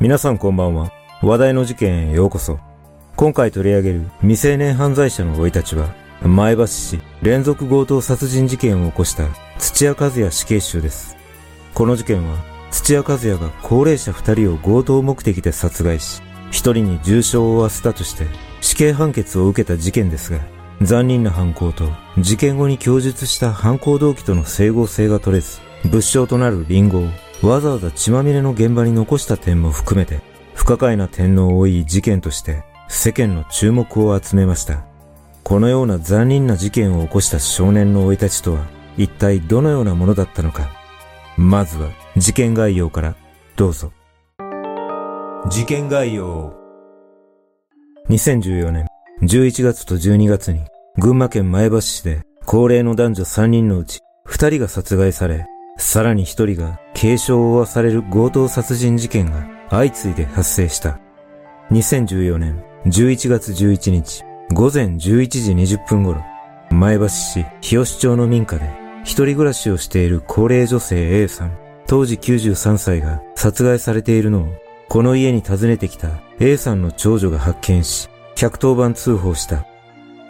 皆さんこんばんは。話題の事件へようこそ。今回取り上げる未成年犯罪者の生い立ちは、前橋市連続強盗殺人事件を起こした土屋和也死刑囚です。この事件は、土屋和也が高齢者二人を強盗目的で殺害し、一人に重傷を負わせたとして死刑判決を受けた事件ですが、残忍な犯行と事件後に供述した犯行動機との整合性が取れず、物証となるリンゴをわざわざ血まみれの現場に残した点も含めて、不可解な点の多い事件として世間の注目を集めました。このような残忍な事件を起こした少年の生い立ちとは一体どのようなものだったのか。まずは事件概要からどうぞ。事件概要2014年11月と12月に群馬県前橋市で高齢の男女3人のうち2人が殺害され、さらに1人が軽傷を負わされる強盗殺人事件が相次いで発生した。2014年11月11日午前11時20分頃、前橋市日吉町の民家で一人暮らしをしている高齢女性 A さん、当時93歳が殺害されているのを、この家に訪ねてきた A さんの長女が発見し、110番通報した。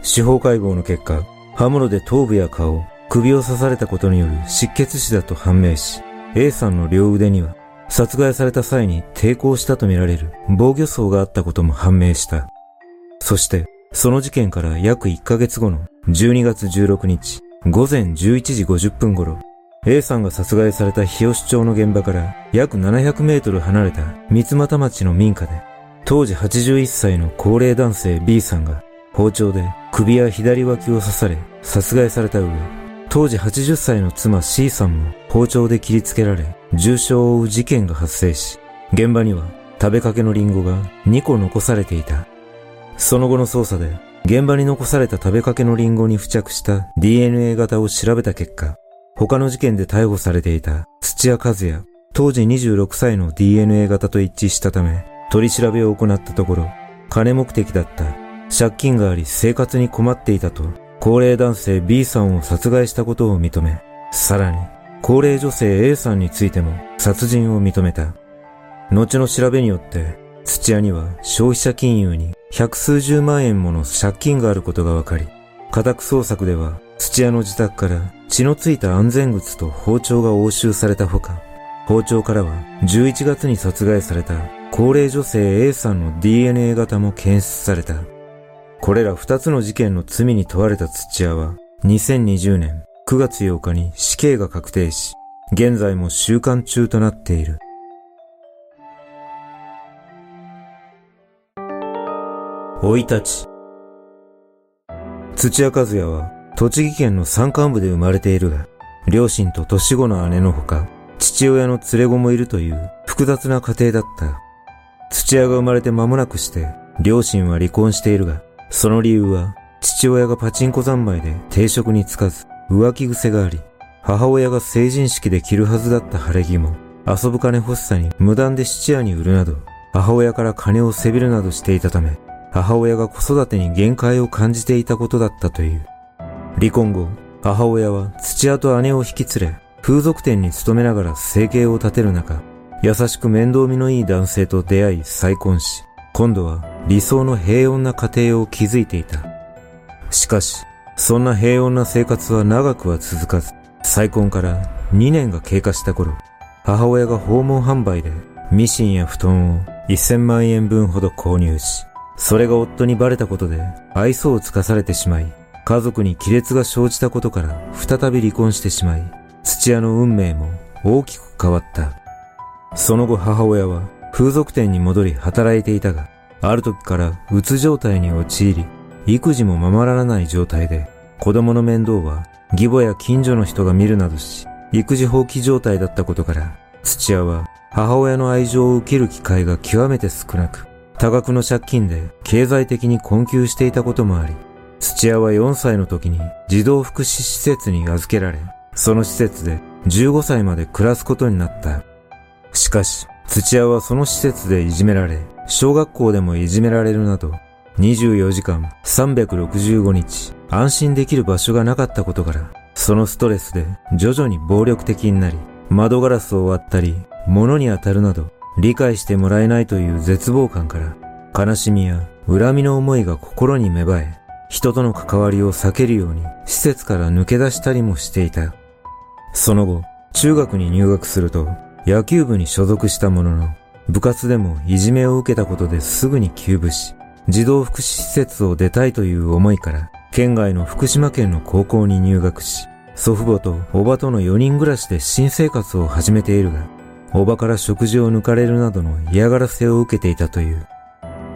司法解剖の結果、刃物で頭部や顔、首を刺されたことによる失血死だと判明し、A さんの両腕には殺害された際に抵抗したとみられる防御層があったことも判明した。そして、その事件から約1ヶ月後の12月16日午前11時50分頃、A さんが殺害された日吉町の現場から約700メートル離れた三俣町の民家で、当時81歳の高齢男性 B さんが包丁で首や左脇を刺され殺害された上、当時80歳の妻 C さんも包丁で切りつけられ重傷を負う事件が発生し、現場には食べかけのリンゴが2個残されていた。その後の捜査で、現場に残された食べかけのリンゴに付着した DNA 型を調べた結果、他の事件で逮捕されていた土屋和也、当時26歳の DNA 型と一致したため、取り調べを行ったところ、金目的だった、借金があり生活に困っていたと、高齢男性 B さんを殺害したことを認め、さらに、高齢女性 A さんについても殺人を認めた。後の調べによって、土屋には消費者金融に百数十万円もの借金があることが分かり、家宅捜索では土屋の自宅から血のついた安全靴と包丁が押収されたほか、包丁からは11月に殺害された高齢女性 A さんの DNA 型も検出された。これら二つの事件の罪に問われた土屋は2020年9月8日に死刑が確定し、現在も収監中となっている。生い立ち。土屋和也は、栃木県の山間部で生まれているが、両親と年子の姉のほか、父親の連れ子もいるという複雑な家庭だった。土屋が生まれて間もなくして、両親は離婚しているが、その理由は、父親がパチンコ三昧で定職に就かず、浮気癖があり、母親が成人式で着るはずだった晴れ着も、遊ぶ金欲しさに無断で質屋に売るなど、母親から金をせびるなどしていたため、母親が子育てに限界を感じていたことだったという。離婚後、母親は土屋と姉を引き連れ、風俗店に勤めながら生計を立てる中、優しく面倒見のいい男性と出会い再婚し、今度は理想の平穏な家庭を築いていた。しかし、そんな平穏な生活は長くは続かず、再婚から2年が経過した頃、母親が訪問販売でミシンや布団を1000万円分ほど購入し、それが夫にバレたことで愛想をつかされてしまい、家族に亀裂が生じたことから再び離婚してしまい、土屋の運命も大きく変わった。その後母親は風俗店に戻り働いていたが、ある時からうつ状態に陥り、育児もままららない状態で、子供の面倒は義母や近所の人が見るなどし、育児放棄状態だったことから、土屋は母親の愛情を受ける機会が極めて少なく、多額の借金で経済的に困窮していたこともあり、土屋は4歳の時に児童福祉施設に預けられ、その施設で15歳まで暮らすことになった。しかし、土屋はその施設でいじめられ、小学校でもいじめられるなど、24時間365日安心できる場所がなかったことから、そのストレスで徐々に暴力的になり、窓ガラスを割ったり、物に当たるなど理解してもらえないという絶望感から悲しみや恨みの思いが心に芽生え、人との関わりを避けるように施設から抜け出したりもしていた。その後、中学に入学すると野球部に所属したものの、部活でもいじめを受けたことですぐに休部し、児童福祉施設を出たいという思いから、県外の福島県の高校に入学し、祖父母と叔母との4人暮らしで新生活を始めているが、叔母から食事を抜かれるなどの嫌がらせを受けていたという。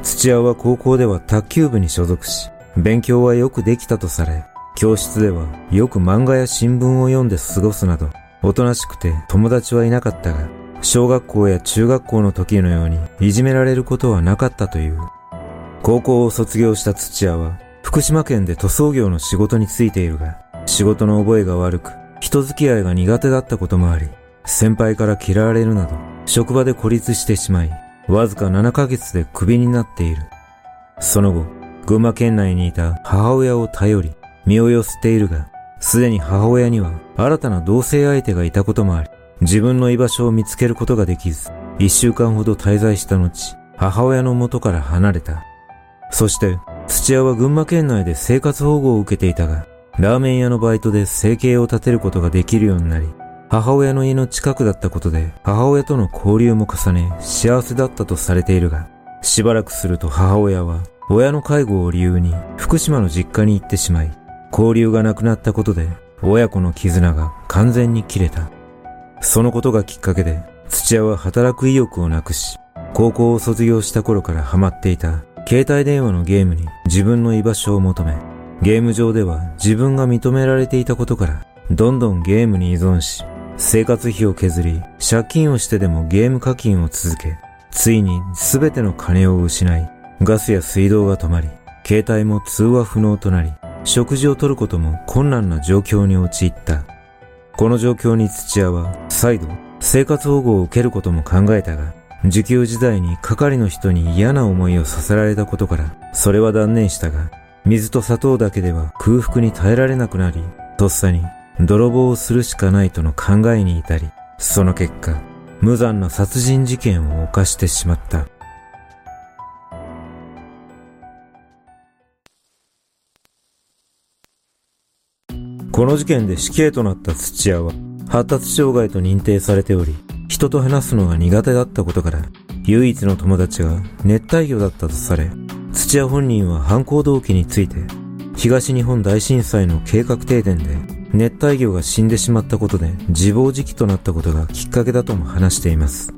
土屋は高校では卓球部に所属し、勉強はよくできたとされ、教室ではよく漫画や新聞を読んで過ごすなど、おとなしくて友達はいなかったが、小学校や中学校の時のようにいじめられることはなかったという。高校を卒業した土屋は、福島県で塗装業の仕事に就いているが、仕事の覚えが悪く、人付き合いが苦手だったこともあり、先輩から嫌われるなど、職場で孤立してしまい、わずか7ヶ月でクビになっている。その後、群馬県内にいた母親を頼り、身を寄せているが、すでに母親には新たな同性相手がいたこともあり、自分の居場所を見つけることができず、一週間ほど滞在した後、母親の元から離れた。そして、土屋は群馬県内で生活保護を受けていたが、ラーメン屋のバイトで生計を立てることができるようになり、母親の家の近くだったことで母親との交流も重ね幸せだったとされているが、しばらくすると母親は親の介護を理由に福島の実家に行ってしまい、交流がなくなったことで親子の絆が完全に切れた。そのことがきっかけで土屋は働く意欲をなくし、高校を卒業した頃からハマっていた携帯電話のゲームに自分の居場所を求め、ゲーム上では自分が認められていたことから、どんどんゲームに依存し、生活費を削り、借金をしてでもゲーム課金を続け、ついに全ての金を失い、ガスや水道が止まり、携帯も通話不能となり、食事をとることも困難な状況に陥った。この状況に土屋は再度生活保護を受けることも考えたが、受給時代に係の人に嫌な思いをさせられたことから、それは断念したが、水と砂糖だけでは空腹に耐えられなくなり、とっさに泥棒をするしかないとの考えに至り、その結果、無残な殺人事件を犯してしまった。この事件で死刑となった土屋は、発達障害と認定されており、人と話すのが苦手だったことから、唯一の友達が熱帯魚だったとされ、土屋本人は犯行動機について、東日本大震災の計画停電で熱帯魚が死んでしまったことで自暴自棄となったことがきっかけだとも話しています。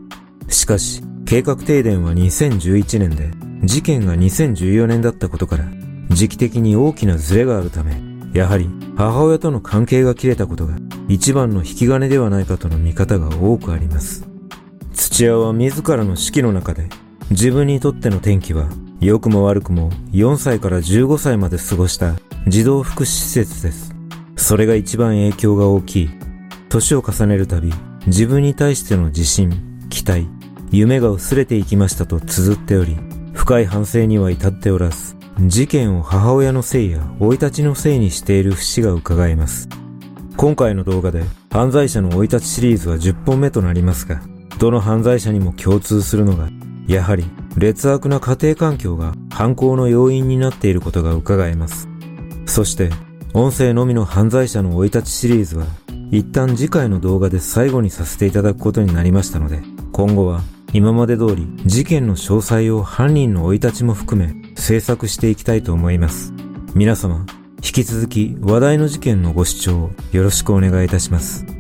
しかし、計画停電は2011年で、事件が2014年だったことから、時期的に大きなズレがあるため、やはり母親との関係が切れたことが一番の引き金ではないかとの見方が多くあります。土屋は自らの式の中で、自分にとっての転機は、良くも悪くも4歳から15歳まで過ごした児童福祉施設です。それが一番影響が大きい。年を重ねるたび、自分に対しての自信、期待、夢が薄れていきましたと綴っており、深い反省には至っておらず、事件を母親のせいや生い立ちのせいにしている節が伺えます。今回の動画で犯罪者の生い立ちシリーズは10本目となりますが、どの犯罪者にも共通するのが、やはり劣悪な家庭環境が犯行の要因になっていることが伺えます。そして音声のみの犯罪者の生い立ちシリーズは、一旦次回の動画で最後にさせていただくことになりましたので、今後は今まで通り事件の詳細を犯人の生い立ちも含め制作していきたいと思います。皆様、引き続き話題の事件のご視聴よろしくお願いいたします。